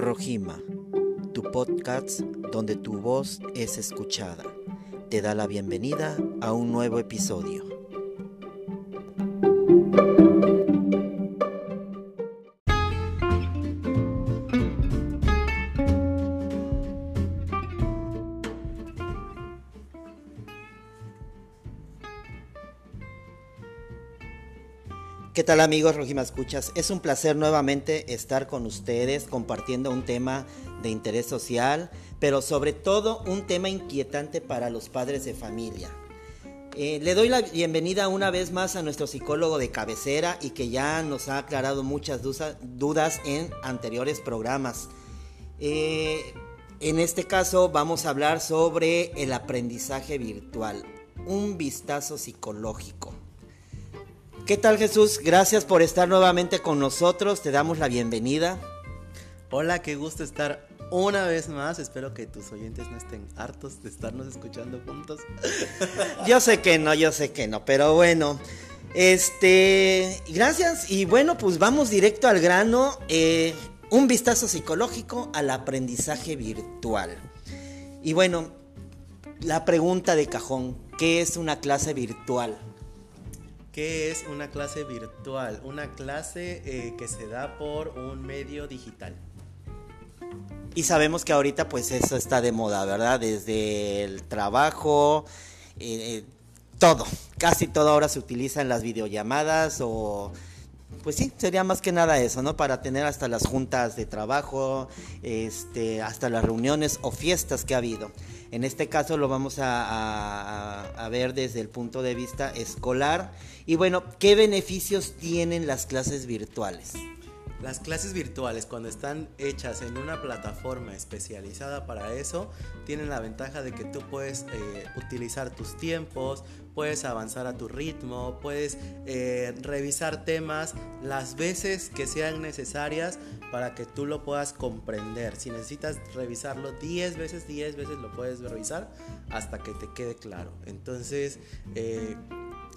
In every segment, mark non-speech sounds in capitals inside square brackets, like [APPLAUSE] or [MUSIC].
Rojima, tu podcast donde tu voz es escuchada, te da la bienvenida a un nuevo episodio. ¿Qué tal amigos Rojima Escuchas? Es un placer nuevamente estar con ustedes compartiendo un tema de interés social, pero sobre todo un tema inquietante para los padres de familia. Eh, le doy la bienvenida una vez más a nuestro psicólogo de cabecera y que ya nos ha aclarado muchas dudas en anteriores programas. Eh, en este caso vamos a hablar sobre el aprendizaje virtual, un vistazo psicológico. ¿Qué tal Jesús? Gracias por estar nuevamente con nosotros, te damos la bienvenida. Hola, qué gusto estar una vez más. Espero que tus oyentes no estén hartos de estarnos escuchando juntos. [LAUGHS] yo sé que no, yo sé que no, pero bueno. Este, gracias y bueno, pues vamos directo al grano. Eh, un vistazo psicológico al aprendizaje virtual. Y bueno, la pregunta de cajón, ¿qué es una clase virtual? ¿Qué es una clase virtual? Una clase eh, que se da por un medio digital. Y sabemos que ahorita pues eso está de moda, ¿verdad? Desde el trabajo, eh, eh, todo, casi todo ahora se utiliza en las videollamadas o pues sí, sería más que nada eso, ¿no? Para tener hasta las juntas de trabajo, este, hasta las reuniones o fiestas que ha habido. En este caso lo vamos a, ver desde el punto de vista escolar. Y bueno, ¿qué beneficios tienen las clases virtuales? Las clases virtuales, cuando están hechas en una plataforma especializada para eso, tienen la ventaja de que tú puedes eh, utilizar tus tiempos, puedes avanzar a tu ritmo, puedes eh, revisar temas las veces que sean necesarias para que tú lo puedas comprender. Si necesitas revisarlo 10 veces, 10 veces lo puedes revisar hasta que te quede claro. Entonces, eh,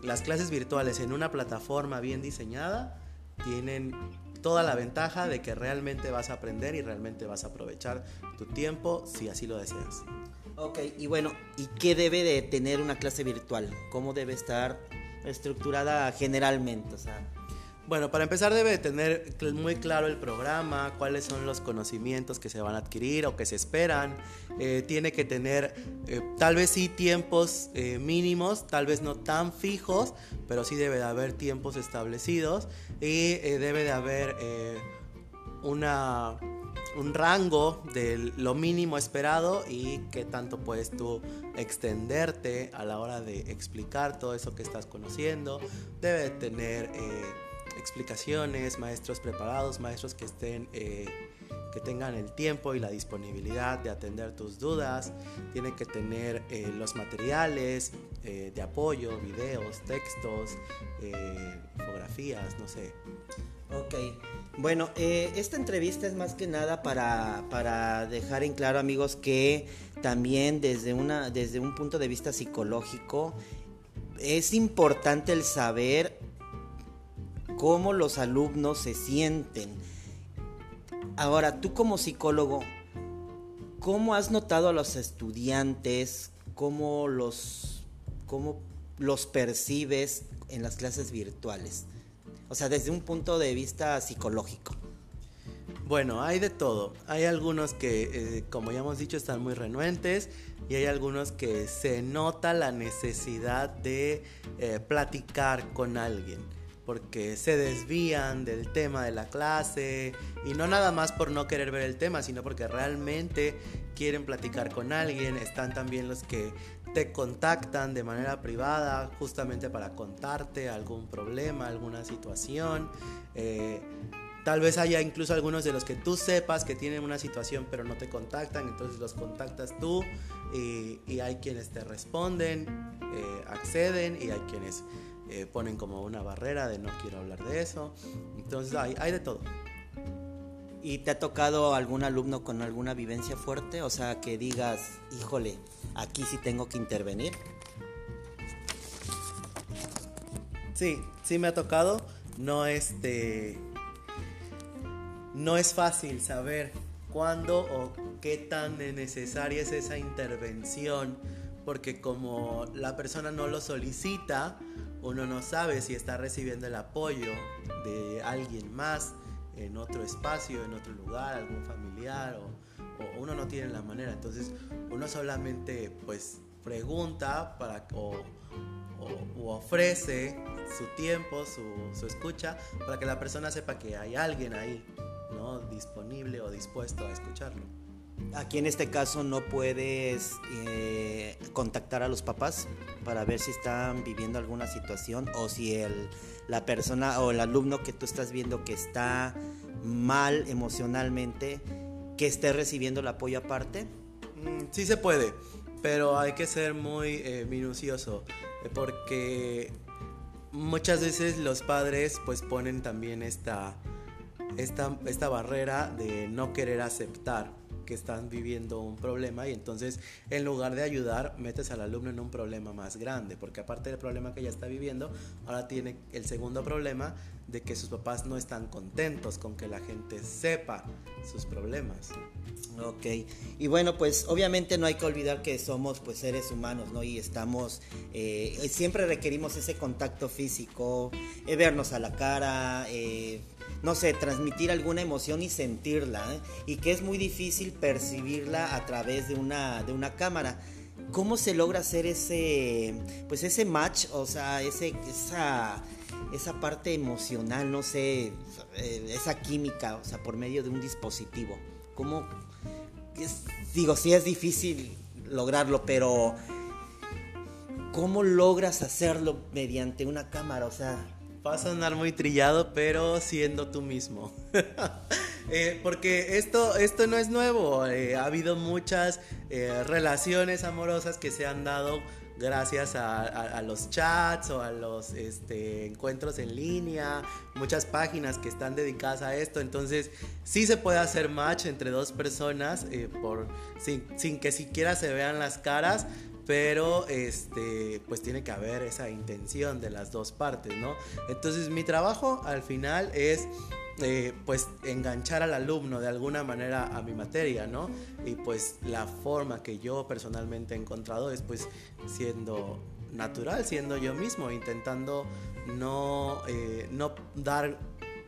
las clases virtuales en una plataforma bien diseñada tienen toda la ventaja de que realmente vas a aprender y realmente vas a aprovechar tu tiempo si así lo deseas. Ok, y bueno, ¿y qué debe de tener una clase virtual? ¿Cómo debe estar estructurada generalmente? Bueno, para empezar debe tener muy claro el programa, cuáles son los conocimientos que se van a adquirir o que se esperan. Eh, tiene que tener eh, tal vez sí tiempos eh, mínimos, tal vez no tan fijos, pero sí debe de haber tiempos establecidos y debe de haber una, un rango de lo mínimo esperado y qué tanto puedes tú extenderte a la hora de explicar todo eso que estás conociendo. Debe de tener explicaciones, maestros preparados, maestros que estén... Eh, que tengan el tiempo y la disponibilidad de atender tus dudas, tiene que tener eh, los materiales eh, de apoyo, videos, textos, fotografías, no sé. Ok, bueno, esta entrevista es más que nada para, para, dejar en claro amigos que también desde, una, desde un punto de vista psicológico es importante el saber cómo los alumnos se sienten. Ahora, tú como psicólogo, ¿cómo has notado a los estudiantes? ¿Cómo los, cómo los percibes en las clases virtuales? O sea, desde un punto de vista psicológico. Bueno, hay de todo. Hay algunos que, eh, como ya hemos dicho, están muy renuentes y hay algunos que se nota la necesidad de eh, platicar con alguien porque se desvían del tema de la clase y no nada más por no querer ver el tema, sino porque realmente quieren platicar con alguien. Están también los que te contactan de manera privada justamente para contarte algún problema, alguna situación. Eh, tal vez haya incluso algunos de los que tú sepas que tienen una situación pero no te contactan, entonces los contactas tú y, hay quienes te responden, eh, acceden y hay quienes eh, ponen como una barrera de no quiero hablar de eso. Entonces hay, hay de todo. ¿Y te ha tocado algún alumno con alguna vivencia fuerte? O sea, que digas, híjole, aquí sí tengo que intervenir. Sí, sí me ha tocado. No este. No es fácil saber cuándo o qué tan necesaria es esa intervención, porque como la persona no lo solicita, uno no sabe si está recibiendo el apoyo de alguien más en otro espacio, en otro lugar, algún familiar, o, uno no tiene la manera. Entonces uno solamente pues pregunta para, o, ofrece su tiempo, su, su, escucha, para que la persona sepa que hay alguien ahí, ¿no? Disponible o dispuesto a escucharlo. Aquí en este caso no puedes eh, contactar a los papás para ver si están viviendo alguna situación o si el, la persona o el alumno que tú estás viendo que está mal emocionalmente, que esté recibiendo el apoyo aparte. Mm, sí se puede, pero hay que ser muy eh, minucioso porque muchas veces los padres pues ponen también esta, esta, esta barrera de no querer aceptar que están viviendo un problema y entonces en lugar de ayudar metes al alumno en un problema más grande porque aparte del problema que ya está viviendo ahora tiene el segundo problema de que sus papás no están contentos con que la gente sepa sus problemas. Ok, y bueno, pues obviamente no hay que olvidar que somos pues seres humanos, ¿no? Y estamos, eh, siempre requerimos ese contacto físico, eh, vernos a la cara, eh, no sé, transmitir alguna emoción y sentirla, ¿eh? y que es muy difícil percibirla a través de una, de una cámara. ¿Cómo se logra hacer ese, pues ese match, o sea, ese, esa, esa parte emocional, no sé, eh, esa química, o sea, por medio de un dispositivo? ¿Cómo? digo, sí es difícil lograrlo, pero ¿cómo logras hacerlo mediante una cámara? O sea, Va a sonar muy trillado, pero siendo tú mismo. [LAUGHS] Eh, porque esto, esto no es nuevo. Eh, ha habido muchas relaciones amorosas que se han dado gracias a, los chats o a los este, encuentros en línea, muchas páginas que están dedicadas a esto. Entonces, sí se puede hacer match entre dos personas por, sin, sin que siquiera se vean las caras, pero este pues tiene que haber esa intención de las dos partes, ¿no? Entonces mi trabajo al final es eh, pues enganchar al alumno de alguna manera a mi materia, ¿no? Y pues la forma que yo personalmente he encontrado es pues siendo natural, siendo yo mismo, intentando no, eh, no dar,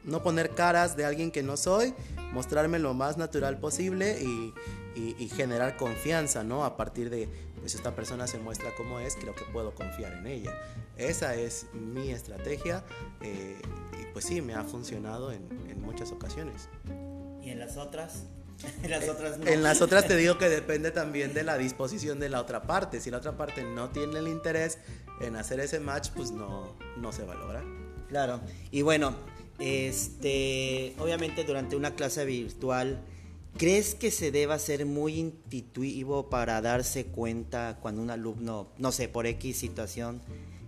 no poner caras de alguien que no soy, mostrarme lo más natural posible y, y generar confianza, ¿no? A partir de pues esta persona se muestra como es, creo que puedo confiar en ella. Esa es mi estrategia eh, y pues sí, me ha funcionado en, muchas ocasiones. ¿Y en las otras? [LAUGHS] En las, otras en las otras te [LAUGHS] digo que depende también de la disposición de la otra parte. Si la otra parte no tiene el interés en hacer ese match, pues no, no se va a lograr. Claro. Y bueno, este, obviamente durante una clase virtual ¿Crees que se deba ser muy intuitivo para darse cuenta cuando un alumno, no sé, por X situación,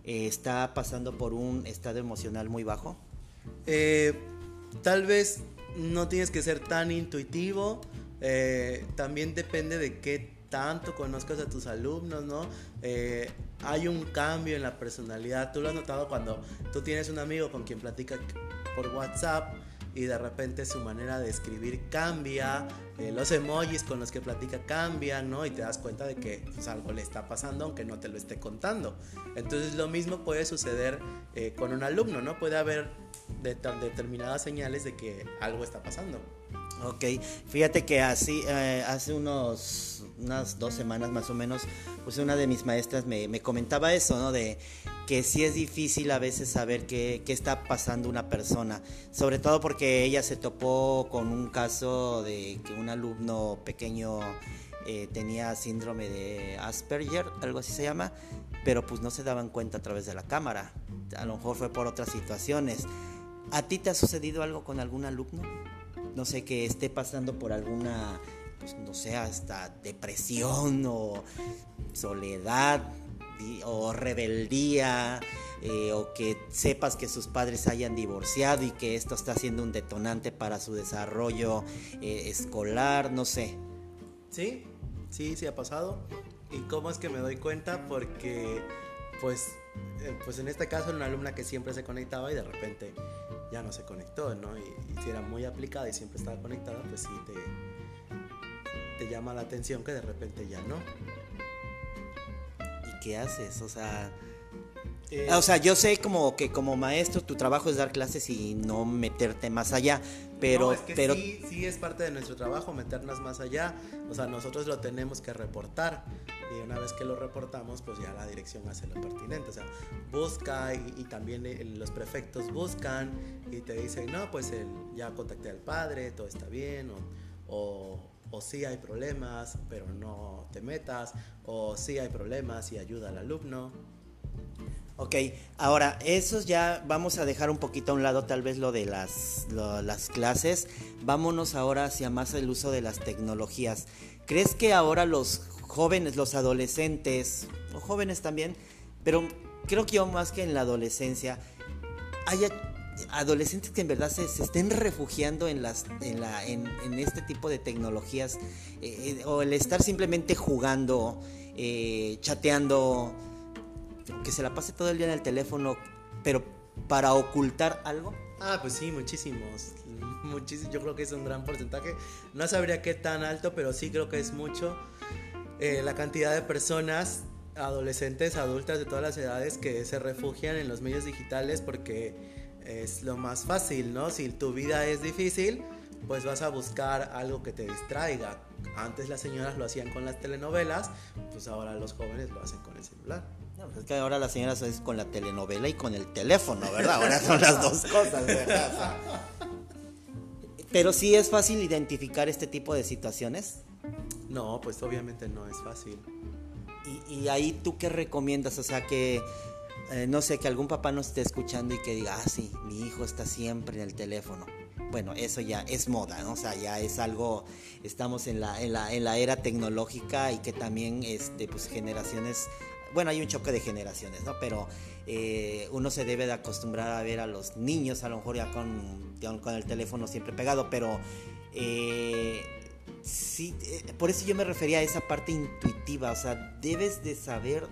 eh, está pasando por un estado emocional muy bajo? Eh, tal vez no tienes que ser tan intuitivo. Eh, también depende de qué tanto conozcas a tus alumnos, ¿no? hay un cambio en la personalidad. Tú lo has notado cuando tú tienes un amigo con quien platica por WhatsApp y de repente su manera de escribir cambia, eh, los emojis con los que platica cambian, ¿no? Y te das cuenta de que pues, algo le está pasando aunque no te lo esté contando. Entonces lo mismo puede suceder eh, con un alumno, ¿no? Puede haber determinadas señales de que algo está pasando. Ok, fíjate que así, eh, hace unos, unas dos semanas más o menos, pues una de mis maestras me, me comentaba eso, ¿no? De que sí es difícil a veces saber qué, qué, está pasando una persona, sobre todo porque ella se topó con un caso de que un alumno pequeño eh, tenía síndrome de Asperger, algo así se llama, pero pues no se daban cuenta a través de la cámara, a lo mejor fue por otras situaciones. ¿A ti te ha sucedido algo con algún alumno? No sé, que esté pasando por alguna, pues no sé, hasta depresión o soledad, o rebeldía eh, o que sepas que sus padres hayan divorciado y que esto está siendo un detonante para su desarrollo eh, escolar, no sé. Sí, sí, sí ha pasado. ¿Y cómo es que me doy cuenta? Porque, pues, eh, pues en este caso era una alumna que siempre se conectaba y de repente ya no se conectó, ¿no? Y, si era muy aplicada y siempre estaba conectada, pues sí te, te llama la atención que de repente ya no. ¿Y qué haces? O sea, eh, o sea, yo sé como que como maestro tu trabajo es dar clases y no meterte más allá, pero, pero sí, sí es parte de nuestro trabajo meternos más allá. O sea, nosotros lo tenemos que reportar y una vez que lo reportamos, pues ya la dirección hace lo pertinente. O sea, busca y, también los prefectos buscan y te dicen, no, pues el, ya contacté al padre, todo está bien, o, o, sí hay problemas, pero no te metas, o sí hay problemas y ayuda al alumno. Ok, ahora, eso ya vamos a dejar un poquito a un lado tal vez lo de las, las clases. Vámonos ahora hacia más el uso de las tecnologías. ¿Crees que ahora los jóvenes, los adolescentes, o jóvenes también, pero creo que yo más que en la adolescencia, haya adolescentes que en verdad se, estén refugiando en, las, en, la, en, este tipo de tecnologías, eh, eh, o el estar simplemente jugando, eh, chateando, que se la pase todo el día en el teléfono, pero para ocultar algo? Ah, pues sí, muchísimos. Muchísimos. Yo creo que es un gran porcentaje. No sabría qué tan alto, pero sí creo que es mucho. La cantidad de personas, adolescentes, adultas de todas las edades, que se refugian en los medios digitales porque es lo más fácil, ¿no? Si tu vida es difícil, pues vas a buscar algo que te distraiga. Antes las señoras lo hacían con las telenovelas, pues ahora los jóvenes lo hacen con el celular. No, pues es que ahora las señoras es con la telenovela y con el teléfono, ¿verdad? Ahora son las dos cosas, ¿verdad? Pero sí es fácil identificar este tipo de situaciones. No, pues obviamente no es fácil. Y, ahí tú qué recomiendas, o sea que eh, no sé, que algún papá nos esté escuchando y que diga, ah, sí, mi hijo está siempre en el teléfono. Bueno, eso ya es moda, ¿no? O sea, ya es algo, estamos en la, en la, en la era tecnológica y que también, este, pues generaciones bueno, hay un choque de generaciones, ¿no? Pero eh, uno se debe de acostumbrar a ver a los niños, a lo mejor ya con, con el teléfono siempre pegado, pero eh, sí, por eso yo me refería a esa parte intuitiva, o sea, debes de saber,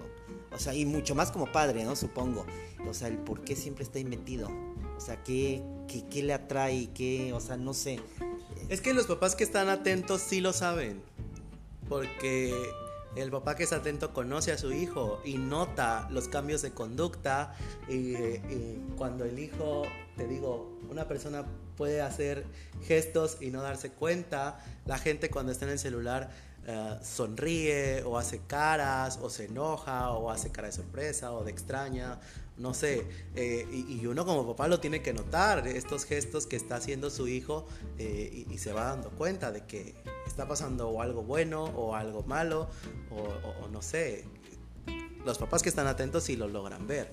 o sea, y mucho más como padre, ¿no? Supongo, o sea, el por qué siempre está ahí metido, o sea, qué, qué, qué le atrae, qué, o sea, no sé. Es que los papás que están atentos sí lo saben, porque el papá que es atento conoce a su hijo y nota los cambios de conducta. Y, cuando el hijo, te digo, una persona puede hacer gestos y no darse cuenta, la gente cuando está en el celular eh, sonríe o hace caras o se enoja o hace cara de sorpresa o de extraña, no sé, eh, y, uno como papá lo tiene que notar, estos gestos que está haciendo su hijo eh, y se va dando cuenta de que está pasando algo bueno o algo malo o, no sé. Los papás que están atentos sí lo logran ver.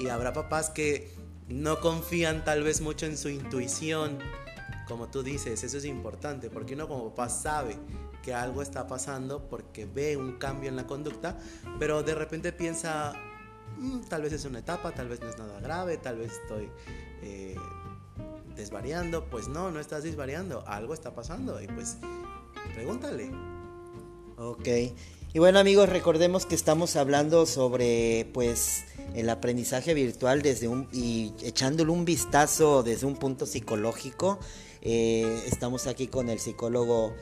Y habrá papás que no confían tal vez mucho en su intuición. Como tú dices, eso es importante porque uno como papá sabe que algo está pasando porque ve un cambio en la conducta, pero de repente piensa, mm, tal vez es una etapa, tal vez no es nada grave, tal vez estoy eh, desvariando, pues no, no estás desvariando, algo está pasando y pues pregúntale. Ok. Y bueno amigos, recordemos que estamos hablando sobre pues el aprendizaje virtual desde un y echándole un vistazo desde un punto psicológico. Eh, estamos aquí con el psicólogo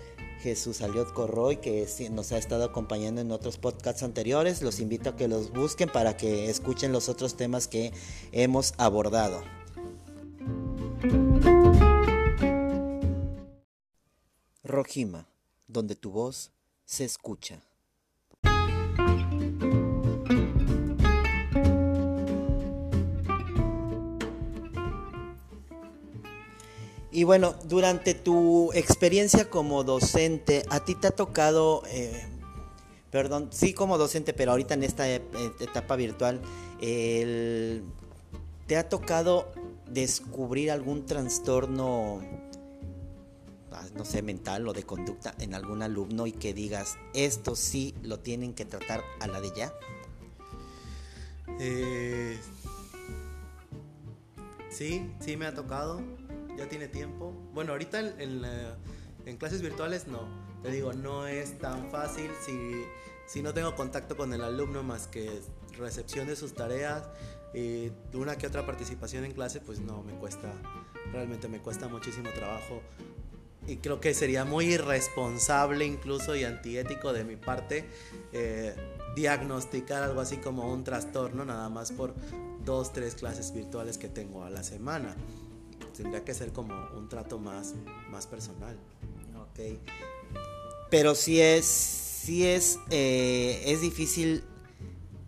Jesús Aliot Corroy, que nos ha estado acompañando en otros podcasts anteriores. Los invito a que los busquen para que escuchen los otros temas que hemos abordado. Rojima, donde tu voz se escucha. Y bueno, durante tu experiencia como docente, ¿a ti te ha tocado, eh, perdón, sí como docente, pero ahorita en esta etapa virtual, ¿te ha tocado descubrir algún trastorno, ah, no sé, mental o de conducta en algún alumno y que digas, esto sí lo tienen que tratar a la de ya? Eh, sí, sí me ha tocado, ya tiene tiempo. Bueno, ahorita en, en, clases virtuales no, te digo, no es tan fácil si, si no tengo contacto con el alumno más que recepción de sus tareas y una que otra participación en clase, pues no, me cuesta, realmente me cuesta muchísimo trabajo y creo que sería muy irresponsable incluso y antiético de mi parte eh, diagnosticar algo así como un trastorno nada más por dos, tres clases virtuales que tengo a la semana. Tendría que ser como un trato más, más personal. Ok. Pero si es, si es, eh, es difícil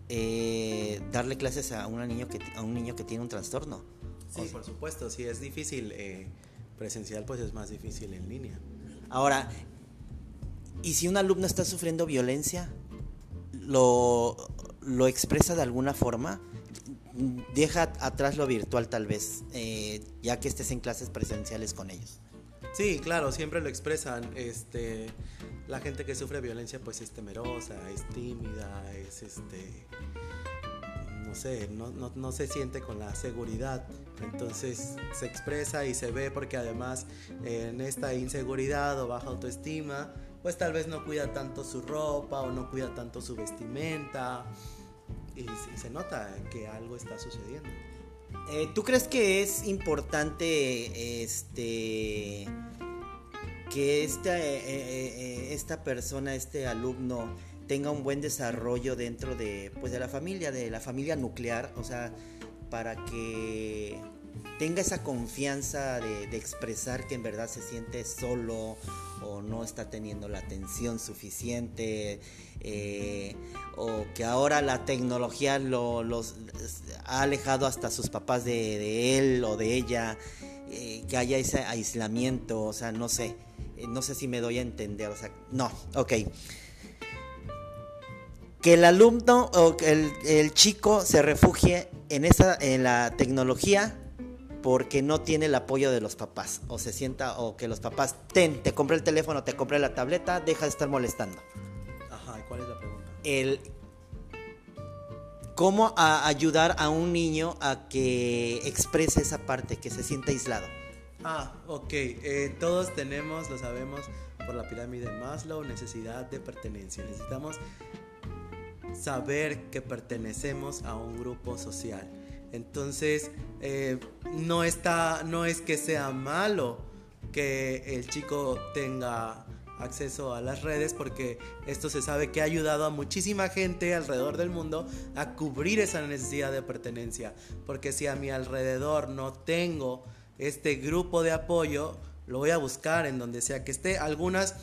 eh, darle clases a, una niño que, a un niño que tiene un trastorno. Sí, por supuesto, si es difícil eh, presencial, pues es más difícil en línea. Ahora, ¿y si un alumno está sufriendo violencia? ¿Lo, lo expresa de alguna forma? Deja atrás lo virtual tal vez, eh, ya que estés en clases presenciales con ellos. Sí, claro, siempre lo expresan. Este, la gente que sufre violencia pues es temerosa, es tímida, es este no sé, no, no, se siente con la seguridad. Entonces se expresa y se ve porque además en esta inseguridad o baja autoestima, pues tal vez no cuida tanto su ropa o no cuida tanto su vestimenta y, se nota que algo está sucediendo. Eh, ¿Tú crees que es importante este que esta, eh, eh, esta persona, este alumno, tenga un buen desarrollo dentro de, pues, de la familia, de la familia nuclear, o sea, para que tenga esa confianza de, expresar que en verdad se siente solo o no está teniendo la atención suficiente eh, o que ahora la tecnología lo, ha alejado hasta sus papás de, él o de ella, eh, que haya ese aislamiento, o sea, no sé, eh, no sé si me doy a entender, o sea, no, ok. Que el alumno o el, el chico se refugie en, esa, en la tecnología porque no tiene el apoyo de los papás o se sienta o que los papás ten, te compré el teléfono, te compré la tableta, deja de estar molestando. Ajá, ¿y cuál es la pregunta? El cómo ayudar a un niño a que exprese esa parte, que se sienta aislado. Ah, ok. Eh, todos tenemos, lo sabemos por la pirámide Maslow, necesidad de pertenencia. Necesitamos saber que pertenecemos a un grupo social. Entonces, eh, no, está, no es que sea malo que el chico tenga acceso a las redes porque esto se sabe que ha ayudado a muchísima gente alrededor del mundo a cubrir esa necesidad de pertenencia. Porque si a mi alrededor no tengo este grupo de apoyo, lo voy a buscar en donde sea que esté. Algunas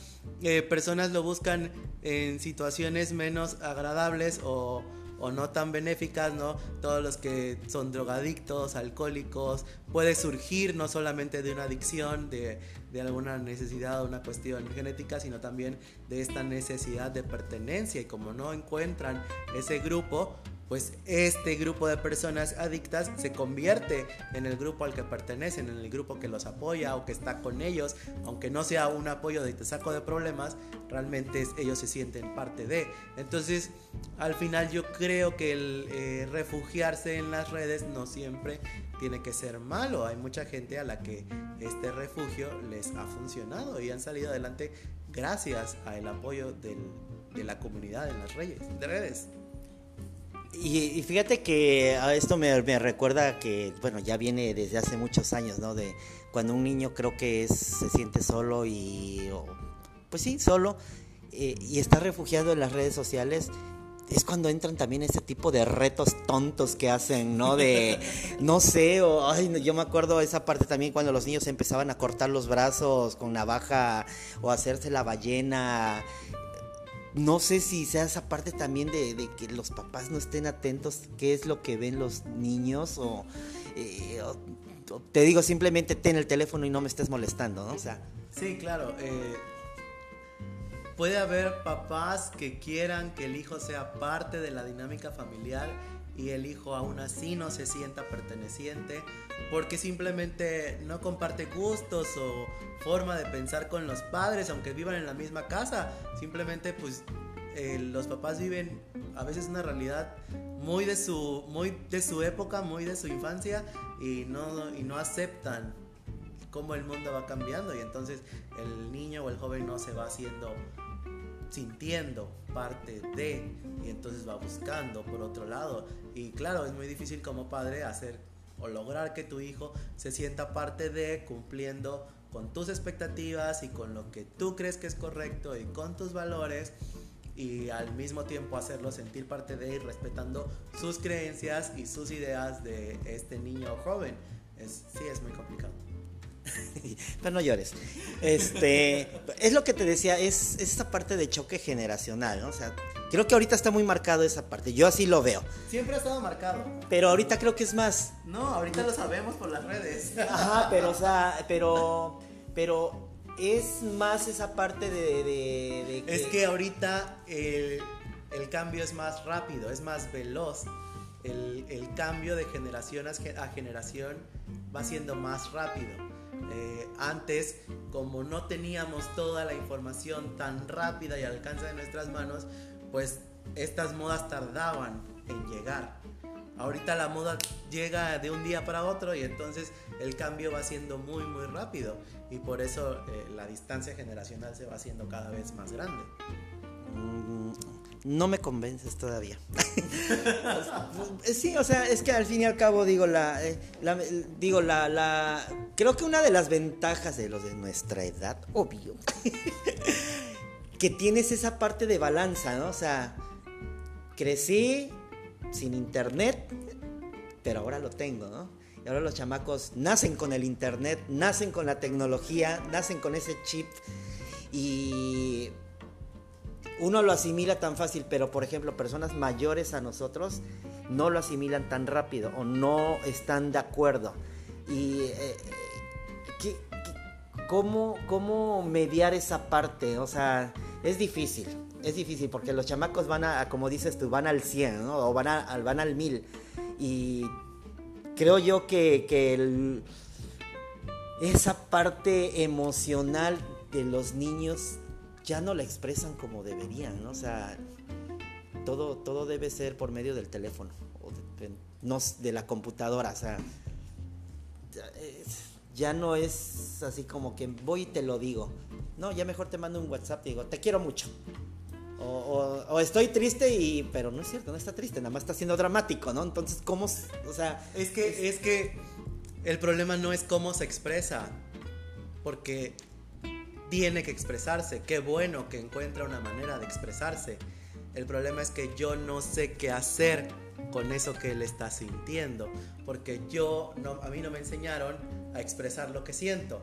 eh, personas lo buscan en situaciones menos agradables o, no tan benéficas, ¿no? Todos los que son drogadictos, alcohólicos, puede surgir no solamente de una adicción, de, de alguna necesidad o una cuestión genética, sino también de esta necesidad de pertenencia y como no encuentran ese grupo, pues este grupo de personas adictas se convierte en el grupo al que pertenecen, en el grupo que los apoya o que está con ellos, aunque no sea un apoyo de te saco de problemas, realmente ellos se sienten parte de. Entonces, al final yo creo que el eh, refugiarse en las redes no siempre tiene que ser malo. Hay mucha gente a la que este refugio les ha funcionado y han salido adelante gracias al apoyo de la comunidad en las redes. Redes. Y, fíjate que a esto me, recuerda que, bueno, ya viene desde hace muchos años, ¿no? De cuando un niño creo que es, se siente solo y, pues sí, solo, eh, y está refugiado en las redes sociales, es cuando entran también ese tipo de retos tontos que hacen, ¿no? De, [LAUGHS] no sé, o, ay, yo me acuerdo esa parte también cuando los niños empezaban a cortar los brazos con navaja o hacerse la ballena no sé si sea esa parte también de, que los papás no estén atentos qué es lo que ven los niños o, eh, te digo simplemente ten el teléfono y no me estés molestando, ¿no? O sea, sí, claro. Eh, puede haber papás que quieran que el hijo sea parte de la dinámica familiar y el hijo aún así no se sienta perteneciente porque simplemente no comparte gustos o forma de pensar con los padres aunque vivan en la misma casa. Simplemente pues eh, los papás viven a veces una realidad muy de su muy de su época muy de su infancia y no y no aceptan cómo el mundo va cambiando y entonces el niño o el joven no se va haciendo sintiendo parte de y entonces va buscando por otro lado y claro es muy difícil como padre hacer o lograr que tu hijo se sienta parte de cumpliendo con tus expectativas y con lo que tú crees que es correcto y con tus valores y al mismo tiempo hacerlo sentir parte de y respetando sus creencias y sus ideas de este niño joven. Sí, es muy complicado. [LAUGHS] Pero no llores. Este, es lo que te decía, es, esta parte de choque generacional, ¿no? O sea, creo que ahorita está muy marcado esa parte. Yo así lo veo. Siempre ha estado marcado. Pero ahorita creo que es más. No, ahorita lo sabemos por las redes. Ajá, [LAUGHS] pero, o sea, pero, pero es más esa parte de, Es que ahorita el, cambio es más rápido, es más veloz. El, el cambio de generación a generación va siendo más rápido. Eh, antes, como no teníamos toda la información tan rápida y al alcance de nuestras manos, pues estas modas tardaban en llegar. Ahorita la moda llega de un día para otro y entonces el cambio va siendo muy muy rápido y por eso eh, la distancia generacional se va haciendo cada vez más grande. Mm, no me convences todavía. [LAUGHS] sí, o sea, es que al fin y al cabo digo la, eh, digo la, la, creo que una de las ventajas de los de nuestra edad, obvio, [LAUGHS] que tienes esa parte de balanza, ¿no? O sea, crecí sin internet, pero ahora lo tengo, ¿no? Y ahora los chamacos nacen con el internet, nacen con la tecnología, nacen con ese chip y uno lo asimila tan fácil, pero por ejemplo, personas mayores a nosotros no lo asimilan tan rápido o no están de acuerdo. Y eh, cómo, ¿cómo mediar esa parte? O sea, es difícil, es difícil porque los chamacos van a, como dices tú, van al 100, ¿no? O van, van al 1000. Y creo yo que, que esa parte emocional de los niños ya no la expresan como deberían, ¿no? O sea, todo, todo debe ser por medio del teléfono, o de, no de la computadora, o sea, ya no es así como que voy y te lo digo. No, ya mejor te mando un WhatsApp y digo, te quiero mucho. O, estoy triste y... Pero no es cierto, no está triste, nada más está siendo dramático, ¿no? Entonces, ¿cómo... O sea... Es que, es que el problema no es cómo se expresa. Porque tiene que expresarse. Qué bueno que encuentra una manera de expresarse. El problema es que yo no sé qué hacer con eso que él está sintiendo, porque yo a mí no me enseñaron a expresar lo que siento.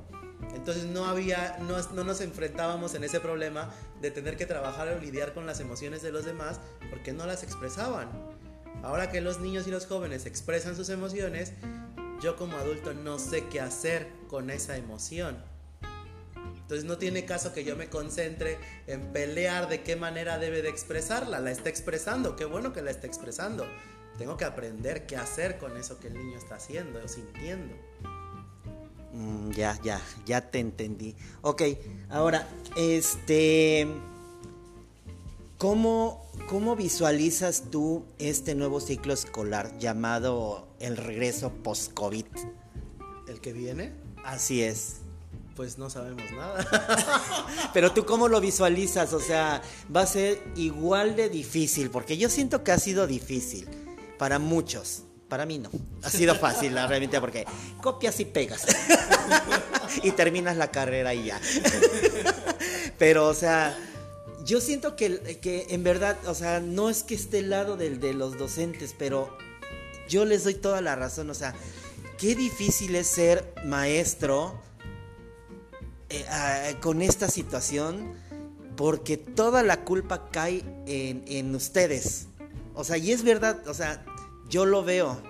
Entonces no había, no, nos enfrentábamos en ese problema de tener que trabajar o lidiar con las emociones de los demás porque no las expresaban. Ahora que los niños y los jóvenes expresan sus emociones, yo como adulto no sé qué hacer con esa emoción. Entonces no tiene caso que yo me concentre en pelear de qué manera debe de expresarla. La está expresando, qué bueno que la está expresando. Tengo que aprender qué hacer con eso que el niño está haciendo o sintiendo. Mm, ya, ya, ya te entendí. Ok, ahora, este... ¿Cómo, ¿Cómo visualizas tú este nuevo ciclo escolar llamado el regreso post-COVID? ¿El que viene? Así es pues no sabemos nada. [LAUGHS] Pero tú cómo lo visualizas, o sea, va a ser igual de difícil, porque yo siento que ha sido difícil para muchos. Para mí no. Ha sido fácil, realmente, porque copias y pegas. [LAUGHS] y terminas la carrera y ya. Pero, o sea, yo siento que, que en verdad, o sea, no es que esté el lado de los docentes, pero yo les doy toda la razón. O sea, qué difícil es ser maestro eh, con esta situación porque toda la culpa cae en, ustedes. O sea, y es verdad, o sea, yo lo veo